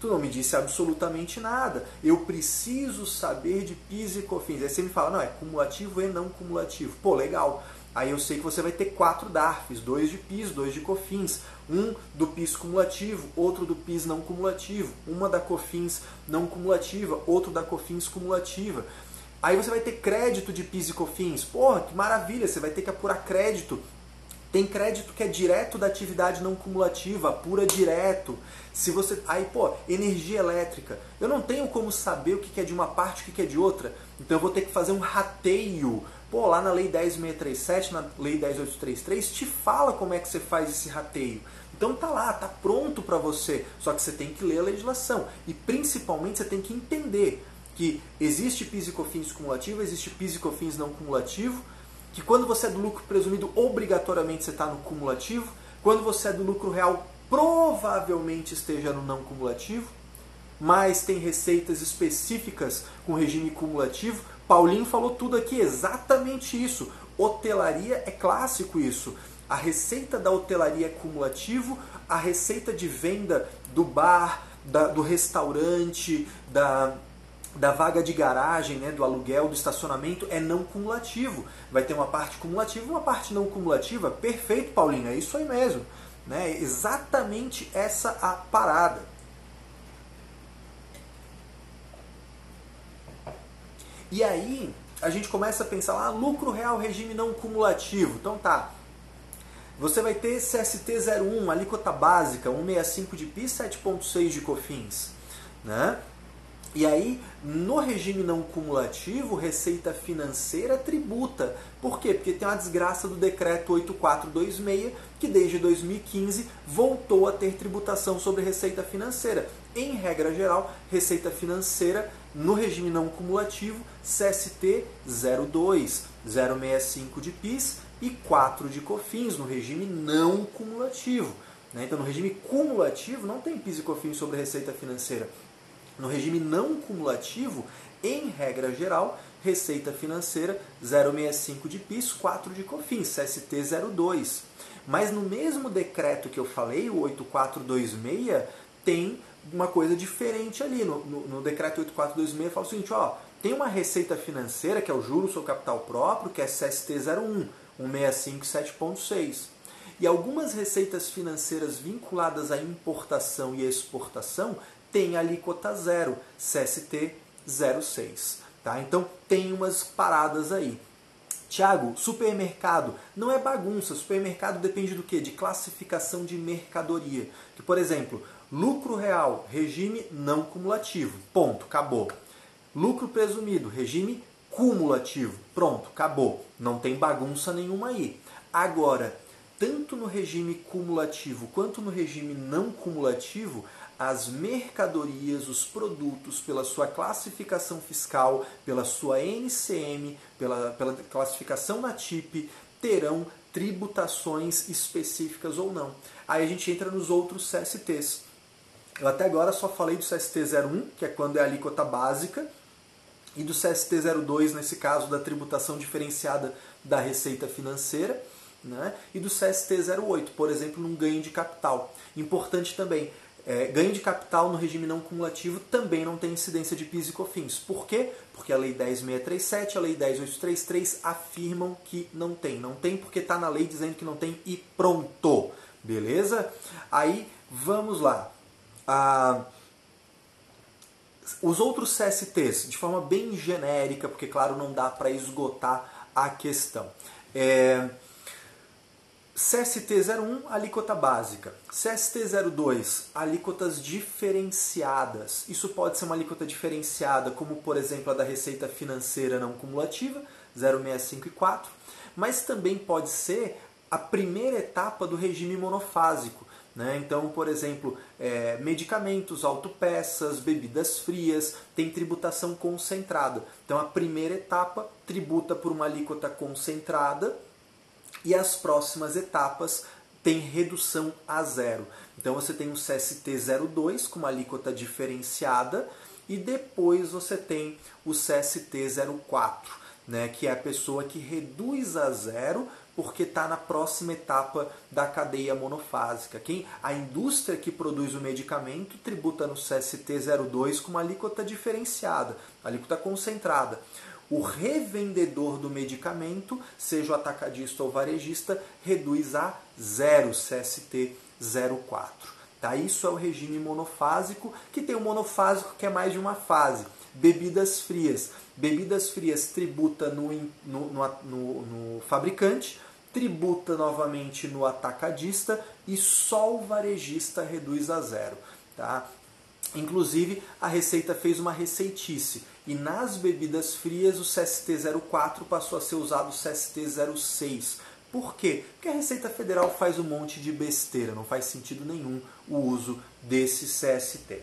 Tu não me disse absolutamente nada. Eu preciso saber de PIS e COFINS. Aí você me fala, não, é cumulativo e não cumulativo. Pô, legal. Aí eu sei que você vai ter quatro DARFs, dois de PIS, dois de COFINS, um do PIS cumulativo, outro do PIS não cumulativo, uma da COFINS não cumulativa, outro da COFINS cumulativa. Aí você vai ter crédito de PIS e COFINS. Porra, que maravilha, você vai ter que apurar crédito. Tem crédito que é direto da atividade não cumulativa, apura direto. Se você, aí, pô, energia elétrica. Eu não tenho como saber o que é de uma parte e o que é de outra. Então eu vou ter que fazer um rateio Pô, lá na Lei 10637, na Lei 10833, te fala como é que você faz esse rateio. Então tá lá, tá pronto para você. Só que você tem que ler a legislação. E principalmente você tem que entender que existe PIS e COFINS cumulativo, existe PIS e COFINS não cumulativo, que quando você é do lucro presumido, obrigatoriamente você está no cumulativo, quando você é do lucro real, provavelmente esteja no não cumulativo, mas tem receitas específicas com regime cumulativo, Paulinho falou tudo aqui, exatamente isso. Hotelaria é clássico isso. A receita da hotelaria é cumulativo, a receita de venda do bar, da, do restaurante, da, da vaga de garagem, né, do aluguel, do estacionamento é não cumulativo. Vai ter uma parte cumulativa e uma parte não cumulativa. Perfeito, Paulinho, é isso aí mesmo. Né? Exatamente essa a parada. E aí a gente começa a pensar lá, ah, lucro real, regime não cumulativo. Então tá, você vai ter CST01, alíquota básica, 165 de PIS, 7.6 de COFINS. Né? E aí, no regime não cumulativo, receita financeira tributa. Por quê? Porque tem uma desgraça do decreto 8426, que desde 2015 voltou a ter tributação sobre receita financeira. Em regra geral, receita financeira no regime não cumulativo, CST 02, 065 de PIS e 4 de COFINS no regime não cumulativo. Né? Então, no regime cumulativo, não tem PIS e COFINS sobre receita financeira. No regime não cumulativo, em regra geral, receita financeira 065 de PIS, 4 de COFINS, CST 02. Mas no mesmo decreto que eu falei, o 8426, tem uma coisa diferente ali. No, no, no decreto 8426 fala o seguinte, ó, tem uma receita financeira, que é o juro sobre capital próprio, que é CST01, 165 7.6. E algumas receitas financeiras vinculadas à importação e exportação têm alíquota zero, CST 06. Tá? Então tem umas paradas aí. Tiago, supermercado não é bagunça. Supermercado depende do que? De classificação de mercadoria. Que, por exemplo, Lucro real, regime não cumulativo. Ponto, acabou. Lucro presumido, regime cumulativo. Pronto, acabou. Não tem bagunça nenhuma aí. Agora, tanto no regime cumulativo quanto no regime não cumulativo, as mercadorias, os produtos, pela sua classificação fiscal, pela sua NCM, pela, pela classificação na TIP, terão tributações específicas ou não. Aí a gente entra nos outros CSTs. Eu até agora só falei do CST01, que é quando é a alíquota básica, e do CST02, nesse caso, da tributação diferenciada da receita financeira, né? e do CST08, por exemplo, num ganho de capital. Importante também, é, ganho de capital no regime não cumulativo também não tem incidência de PIS e COFINS. Por quê? Porque a Lei 10.637 e a Lei 10.833 afirmam que não tem. Não tem porque está na lei dizendo que não tem e pronto. Beleza? Aí, vamos lá os outros CSTs, de forma bem genérica, porque, claro, não dá para esgotar a questão. É, CST01, alíquota básica. CST02, alíquotas diferenciadas. Isso pode ser uma alíquota diferenciada, como por exemplo a da receita financeira não cumulativa, 065 e 4, mas também pode ser a primeira etapa do regime monofásico, Né? Então, por exemplo, é, medicamentos, autopeças, bebidas frias, tem tributação concentrada. Então, a primeira etapa tributa por uma alíquota concentrada e as próximas etapas tem redução a zero. Então, você tem o CST 02 com uma alíquota diferenciada e depois você tem o CST 04, né, que é a pessoa que reduz a zero porque está na próxima etapa da cadeia monofásica. Quem a indústria que produz o medicamento tributa no CST02 com uma alíquota diferenciada, alíquota concentrada. O revendedor do medicamento, seja o atacadista ou varejista, reduz a zero CST04. Tá? Isso é o regime monofásico, que tem o monofásico que é mais de uma fase. Bebidas frias. Bebidas frias tributa no, no, no, no fabricante, tributa novamente no atacadista e só o varejista reduz a zero. Tá? Inclusive, a Receita fez uma receitice e nas bebidas frias o CST04 passou a ser usado o CST06. Por quê? Porque a Receita Federal faz um monte de besteira, não faz sentido nenhum o uso desse CST.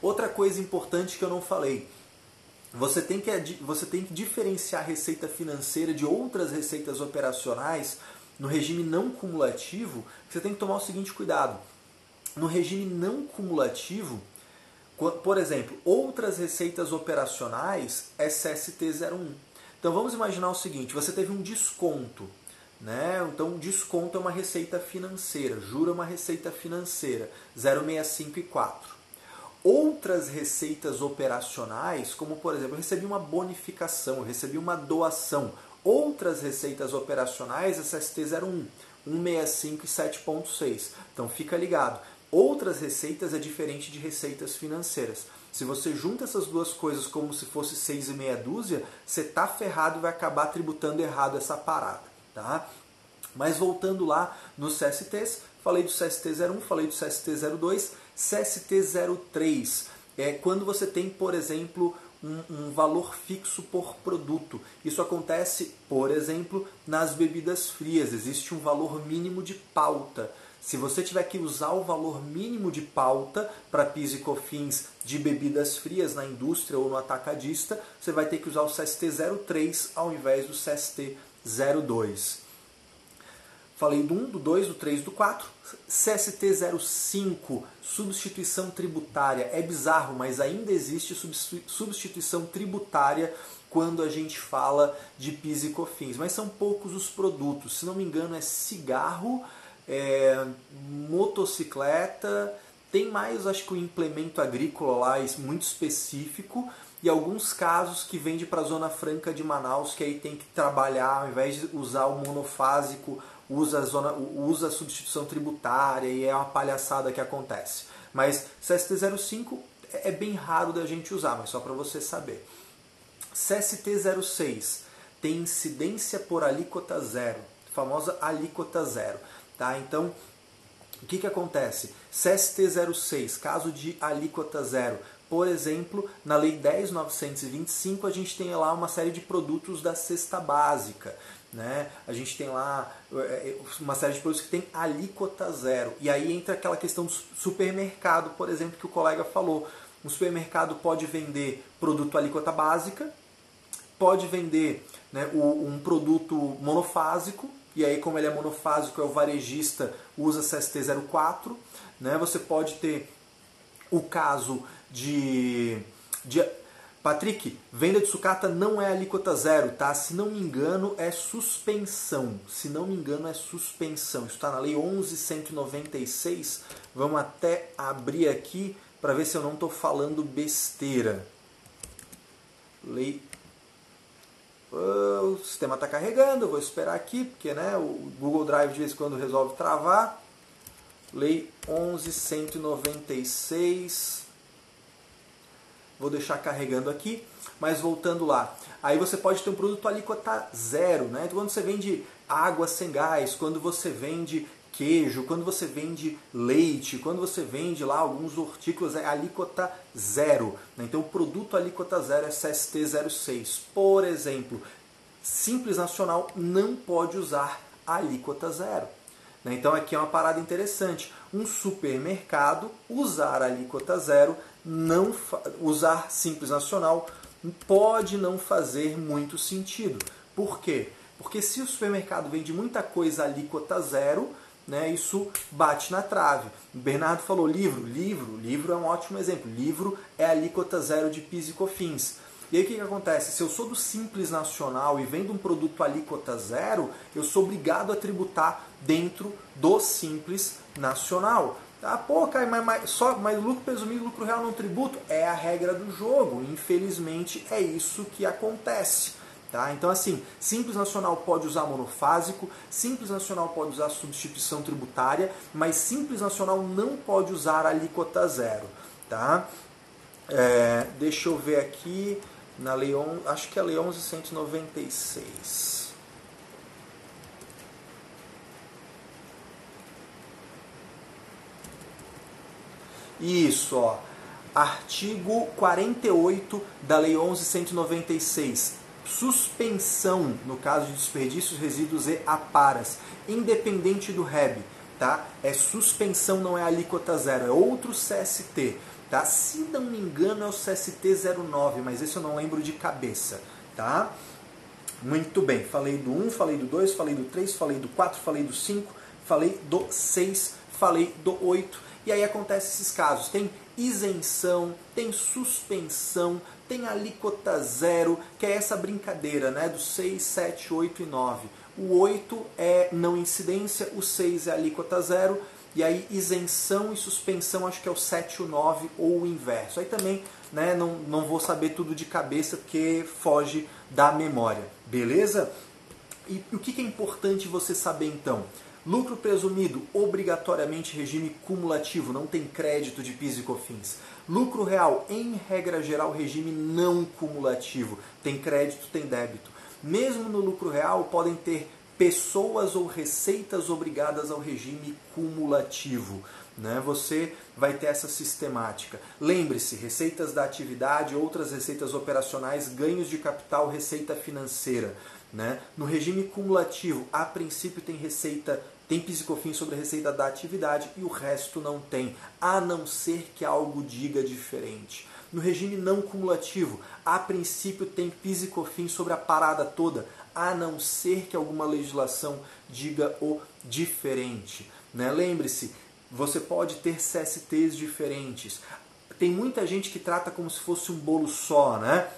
Outra coisa importante que eu não falei, você tem que, você tem que diferenciar a receita financeira de outras receitas operacionais no regime não cumulativo. Você tem que tomar o seguinte cuidado. No regime não cumulativo, por exemplo, outras receitas operacionais é CST01. Então vamos imaginar o seguinte: você teve um desconto. Né? Então, desconto é uma receita financeira, juro é uma receita financeira, 065 e 4 outras receitas operacionais, como por exemplo, eu recebi uma bonificação, eu recebi uma doação. Outras receitas operacionais, SST01, 165 e 7.6. Então fica ligado. Outras receitas é diferente de receitas financeiras. Se você junta essas duas coisas como se fosse seis e meia dúzia, você tá ferrado e vai acabar tributando errado essa parada, tá? Mas voltando lá nos CSTs, falei do CST01, falei do CST02, CST03 é quando você tem, por exemplo, um, um, valor fixo por produto. Isso acontece, por exemplo, nas bebidas frias. Existe um valor mínimo de pauta. Se você tiver que usar o valor mínimo de pauta para PIS e COFINS de bebidas frias na indústria ou no atacadista, você vai ter que usar o CST 03 ao invés do CST 02. Falei do 1, do 2, do 3, do 4. CST05, substituição tributária. É bizarro, mas ainda existe substituição tributária quando a gente fala de PIS e COFINS. Mas são poucos os produtos. Se não me engano, é cigarro, é, motocicleta. Tem mais, acho que o implemento agrícola lá, muito específico e alguns casos que vende para a Zona Franca de Manaus, que aí tem que trabalhar, ao invés de usar o monofásico, usa a, zona, usa a substituição tributária e é uma palhaçada que acontece. Mas CST05 é bem raro da gente usar, mas só para você saber. CST06 tem incidência por alíquota zero, famosa alíquota zero. Tá? Então, o que, que acontece? CST06, caso de alíquota zero, por exemplo, na Lei 10.925 a gente tem lá uma série de produtos da cesta básica. Né? A gente tem lá é, é, uma série de produtos que tem alíquota zero. E aí entra aquela questão do supermercado, por exemplo, que o colega falou. Um supermercado pode vender produto alíquota básica, pode vender né, um produto monofásico, e aí como ele é monofásico, é o varejista, usa CST04. Né? Você pode ter o caso de, de Patrick, venda de sucata não é alíquota zero, tá? Se não me engano, é suspensão. Se não me engano, é suspensão. Isso está na Lei 11.196. Vamos até abrir aqui para ver se eu não estou falando besteira. Lei. Oh, o sistema está carregando, vou esperar aqui, porque né, o Google Drive de vez em quando resolve travar. Lei 11.196 Vou deixar carregando aqui, mas voltando lá. Aí você pode ter um produto alíquota zero, né? Então, quando você vende água sem gás, quando você vende queijo, quando você vende leite, quando você vende lá alguns hortícolas, é alíquota zero. Né? Então o produto alíquota zero é CST 06. Por exemplo, Simples Nacional não pode usar alíquota zero. Né? Então aqui é uma parada interessante. Um supermercado usar alíquota zero, não usar Simples Nacional, pode não fazer muito sentido. Por quê? Porque se o supermercado vende muita coisa alíquota zero, né, isso bate na trave. O Bernardo falou livro, livro, livro é um ótimo exemplo. Livro é alíquota zero de PIS e COFINS. E aí o que, que acontece? Se eu sou do Simples Nacional e vendo um produto alíquota zero, eu sou obrigado a tributar dentro do Simples Nacional. Ah, pô, Caio, mas, mas, só, mas lucro presumido, lucro real não tributo? É a regra do jogo. Infelizmente é isso que acontece. Tá? Então, assim, Simples Nacional pode usar monofásico, Simples Nacional pode usar substituição tributária, mas Simples Nacional não pode usar alíquota zero. Tá? É, deixa eu ver aqui, na lei, acho que é a lei 11.196. Isso, ó. Artigo 48 da Lei 11.196 suspensão no caso de desperdícios, resíduos e aparas, independente do REB, tá? É suspensão, não é alíquota zero, é outro CST, tá? Se não me engano é o CST 09, mas esse eu não lembro de cabeça, tá? Muito bem, falei do 1, falei do 2, falei do 3, falei do 4, falei do 5, falei do 6, falei do 8, e aí acontece esses casos, tem isenção, tem suspensão, tem alíquota zero, que é essa brincadeira né, do 6, 7, 8 e 9. O 8 é não incidência, o 6 é alíquota zero, e aí isenção e suspensão acho que é o 7, o 9 ou o inverso. Aí também né, não, não vou saber tudo de cabeça porque foge da memória, beleza? E o que é importante você saber então? Lucro presumido, obrigatoriamente regime cumulativo, não tem crédito de PIS e COFINS. Lucro real, em regra geral, regime não cumulativo, tem crédito, tem débito. Mesmo no lucro real, podem ter pessoas ou receitas obrigadas ao regime cumulativo. Né? Você vai ter essa sistemática. Lembre-se, receitas da atividade, outras receitas operacionais, ganhos de capital, receita financeira. Né? No regime cumulativo, a princípio tem receita tem piscofim sobre a receita da atividade e o resto não tem, a não ser que algo diga diferente. No regime não cumulativo, a princípio tem piscofim sobre a parada toda, a não ser que alguma legislação diga o diferente. Né? Lembre-se, você pode ter CSTs diferentes. Tem muita gente que trata como se fosse um bolo só, né?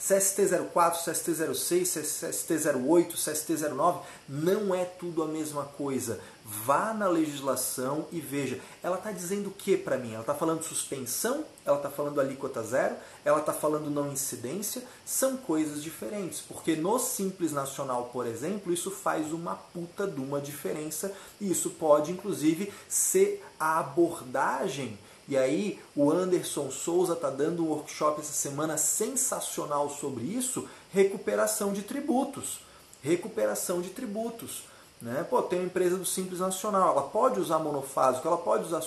CST04, CST06, CST08, CST09, não é tudo a mesma coisa. Vá na legislação e veja. Ela está dizendo o que para mim? Ela está falando suspensão? Ela está falando alíquota zero? Ela está falando não incidência? São coisas diferentes. Porque no Simples Nacional, por exemplo, isso faz uma puta de uma diferença. E isso pode, inclusive, ser a abordagem e aí o Anderson Souza está dando um workshop essa semana sensacional sobre isso, recuperação de tributos. Recuperação de tributos. Né? Pô, tem uma empresa do Simples Nacional, ela pode usar monofásico, ela pode usar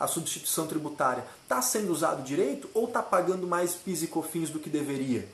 a substituição tributária. Está sendo usado direito ou está pagando mais PIS e COFINS do que deveria?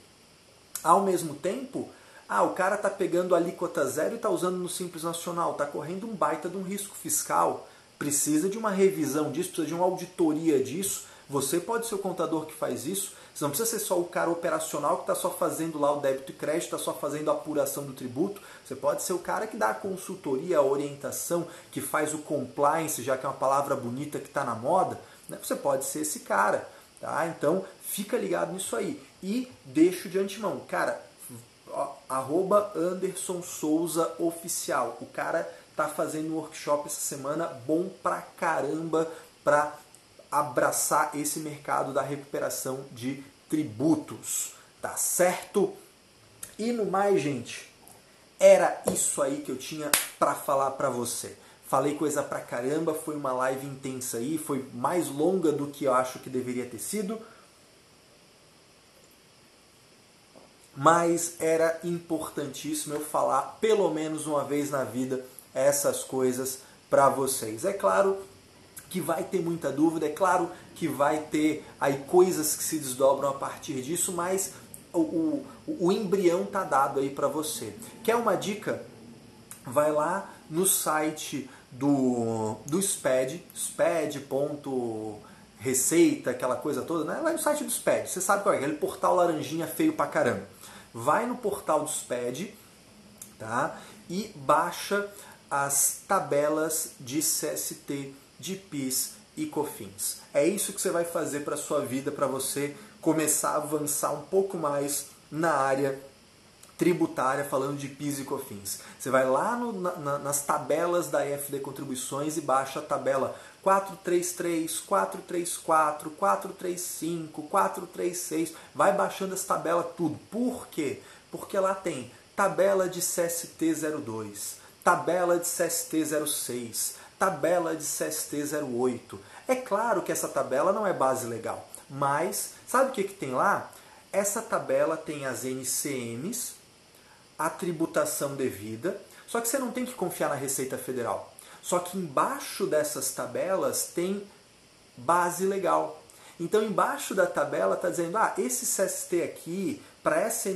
Ao mesmo tempo, ah, o cara está pegando a alíquota zero e está usando no Simples Nacional, está correndo um baita de um risco fiscal precisa de uma revisão disso, precisa de uma auditoria disso. Você pode ser o contador que faz isso. Você não precisa ser só o cara operacional que está só fazendo lá o débito e crédito, está só fazendo a apuração do tributo. Você pode ser o cara que dá a consultoria, a orientação, que faz o compliance, já que é uma palavra bonita que está na moda. Né? Você pode ser esse cara. Tá? Então, fica ligado nisso aí. E deixo de antemão. Cara, arroba Anderson Souza Oficial. O cara tá fazendo um workshop essa semana bom pra caramba para abraçar esse mercado da recuperação de tributos, tá certo? E no mais, gente, era isso aí que eu tinha para falar para você. Falei coisa pra caramba, foi uma live intensa aí, foi mais longa do que eu acho que deveria ter sido. Mas era importantíssimo eu falar pelo menos uma vez na vida essas coisas para vocês. É claro que vai ter muita dúvida, é claro que vai ter aí coisas que se desdobram a partir disso, mas o, o, o embrião tá dado aí para você. Quer uma dica? Vai lá no site do, do SPED, sped.receita, aquela coisa toda, né? Vai no site do SPED, você sabe qual é, aquele portal laranjinha feio pra caramba. Vai no portal do SPED, tá? E baixa as tabelas de CST, de PIS e COFINS. É isso que você vai fazer para sua vida, para você começar a avançar um pouco mais na área tributária, falando de PIS e COFINS. Você vai lá no, na, nas tabelas da EFD Contribuições e baixa a tabela 433, 434, 435, 436. Vai baixando essa tabela tudo. Por quê? Porque lá tem tabela de CST02, tabela de CST06, tabela de CST08. É claro que essa tabela não é base legal, mas sabe o que, que tem lá? Essa tabela tem as NCMs, a tributação devida, só que você não tem que confiar na Receita Federal. Só que embaixo dessas tabelas tem base legal. Então, embaixo da tabela está dizendo: ah, esse CST aqui, para essa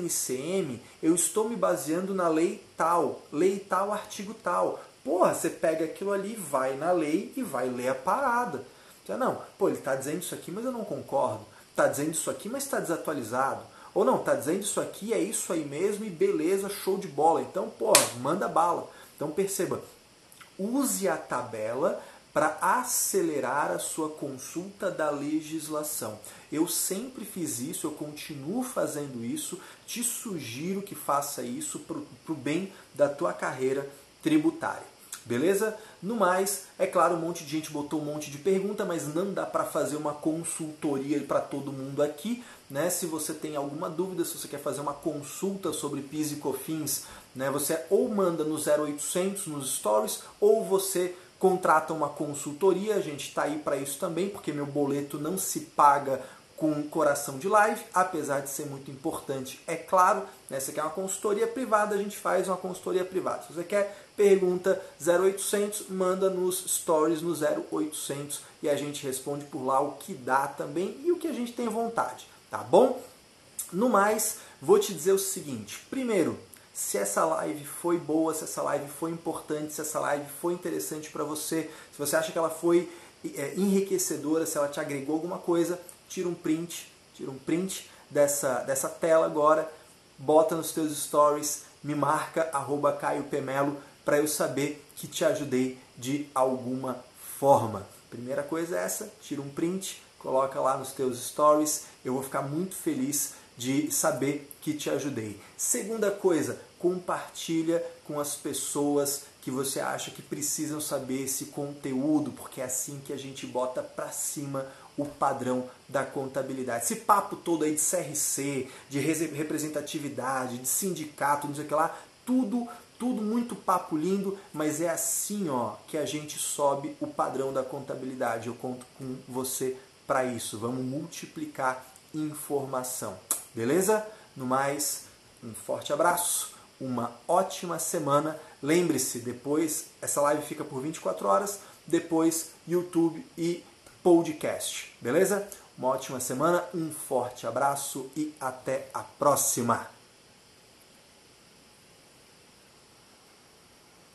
eu estou me baseando na lei tal, lei tal, artigo tal. Porra, você pega aquilo ali, vai na lei e vai ler a parada. Você, não, pô, ele está dizendo isso aqui, mas eu não concordo. Está dizendo isso aqui, mas está desatualizado. Ou não, está dizendo isso aqui, é isso aí mesmo e beleza, show de bola. Então, pô, manda bala. Então perceba, use a tabela para acelerar a sua consulta da legislação. Eu sempre fiz isso, eu continuo fazendo isso, te sugiro que faça isso para o bem da tua carreira tributária. Beleza? No mais, é claro, um monte de gente botou um monte de pergunta, mas não dá para fazer uma consultoria para todo mundo aqui. Né? Se você tem alguma dúvida, se você quer fazer uma consulta sobre PIS e COFINS, né? você ou manda no 0800 nos stories, ou você contrata uma consultoria. A gente está aí para isso também, porque meu boleto não se paga com coração de live, apesar de ser muito importante, é claro. Né? Você quer uma consultoria privada, a gente faz uma consultoria privada. Se você quer pergunta 0800, manda nos stories no 0800 e a gente responde por lá o que dá também e o que a gente tem vontade, tá bom? No mais, vou te dizer o seguinte: primeiro, se essa live foi boa, se essa live foi importante, se essa live foi interessante para você, se você acha que ela foi é, enriquecedora, se ela te agregou alguma coisa, tira um print, tira um print dessa, dessa tela agora, bota nos teus stories, me marca, arroba Caio Pemelo, para eu saber que te ajudei de alguma forma. Primeira coisa é essa, tira um print, coloca lá nos teus stories, eu vou ficar muito feliz de saber que te ajudei. Segunda coisa, compartilha com as pessoas que você acha que precisam saber esse conteúdo, porque é assim que a gente bota para cima o padrão da contabilidade. Esse papo todo aí de CRC, de representatividade, de sindicato, não sei o que lá, tudo, tudo muito papo lindo, mas é assim ó que a gente sobe o padrão da contabilidade. Eu conto com você para isso. Vamos multiplicar informação. Beleza? No mais, um forte abraço, uma ótima semana. Lembre-se, depois essa live fica por 24 horas, depois YouTube e podcast. Beleza? Uma ótima semana, um forte abraço e até a próxima!